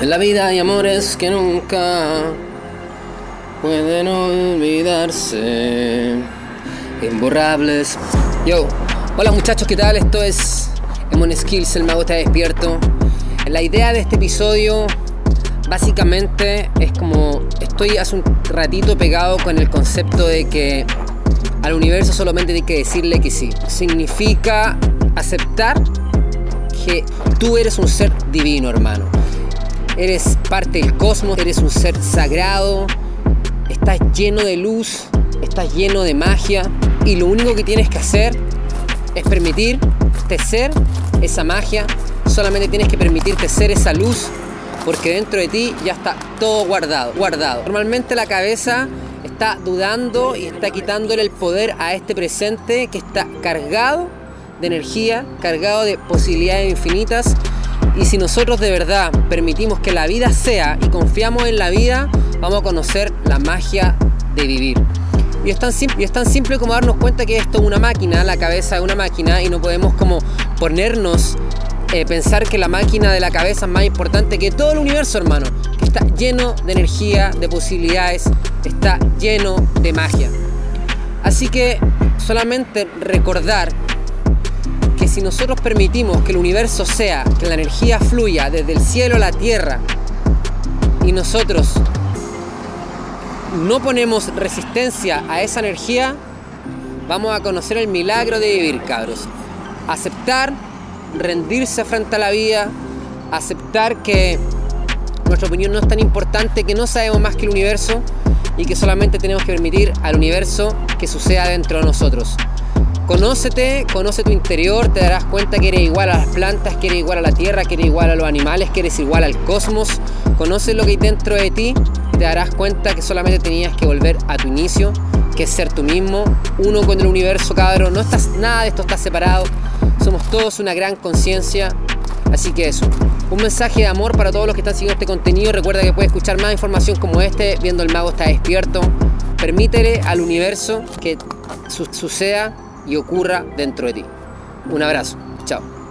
En la vida hay amores que nunca pueden olvidarse, imborrables. Yo, hola muchachos, ¿qué tal? Esto es Emon Skills, el mago está despierto. La idea de este episodio básicamente es como estoy hace un ratito pegado con el concepto de que al universo solamente hay que decirle que sí. Significa aceptar que tú eres un ser divino, hermano eres parte del cosmos, eres un ser sagrado, estás lleno de luz, estás lleno de magia. Y lo único que tienes que hacer es permitirte ser esa magia, solamente tienes que permitirte ser esa luz porque dentro de ti ya está todo guardado, guardado. Normalmente la cabeza está dudando y está quitándole el poder a este presente que está cargado de energía, cargado de posibilidades infinitas y si nosotros de verdad permitimos que la vida sea y confiamos en la vida, vamos a conocer la magia de vivir. Y es tan simple, como darnos cuenta que esto es una máquina, la cabeza es una máquina y no podemos como ponernos eh, pensar que la máquina de la cabeza es más importante que todo el universo, hermano. Que está lleno de energía, de posibilidades, está lleno de magia. Así que solamente recordar si nosotros permitimos que el universo sea, que la energía fluya desde el cielo a la tierra y nosotros no ponemos resistencia a esa energía, vamos a conocer el milagro de vivir, cabros. Aceptar, rendirse frente a la vida, aceptar que nuestra opinión no es tan importante, que no sabemos más que el universo y que solamente tenemos que permitir al universo que suceda dentro de nosotros. Conócete, conoce tu interior, te darás cuenta que eres igual a las plantas, que eres igual a la tierra, que eres igual a los animales, que eres igual al cosmos. Conoce lo que hay dentro de ti te darás cuenta que solamente tenías que volver a tu inicio, que es ser tú mismo, uno con el universo, cabrón. No estás, nada de esto está separado. Somos todos una gran conciencia. Así que eso. Un mensaje de amor para todos los que están siguiendo este contenido. Recuerda que puedes escuchar más información como este viendo El Mago está despierto. Permítele al universo que suceda y ocurra dentro de ti. Un abrazo. Chao.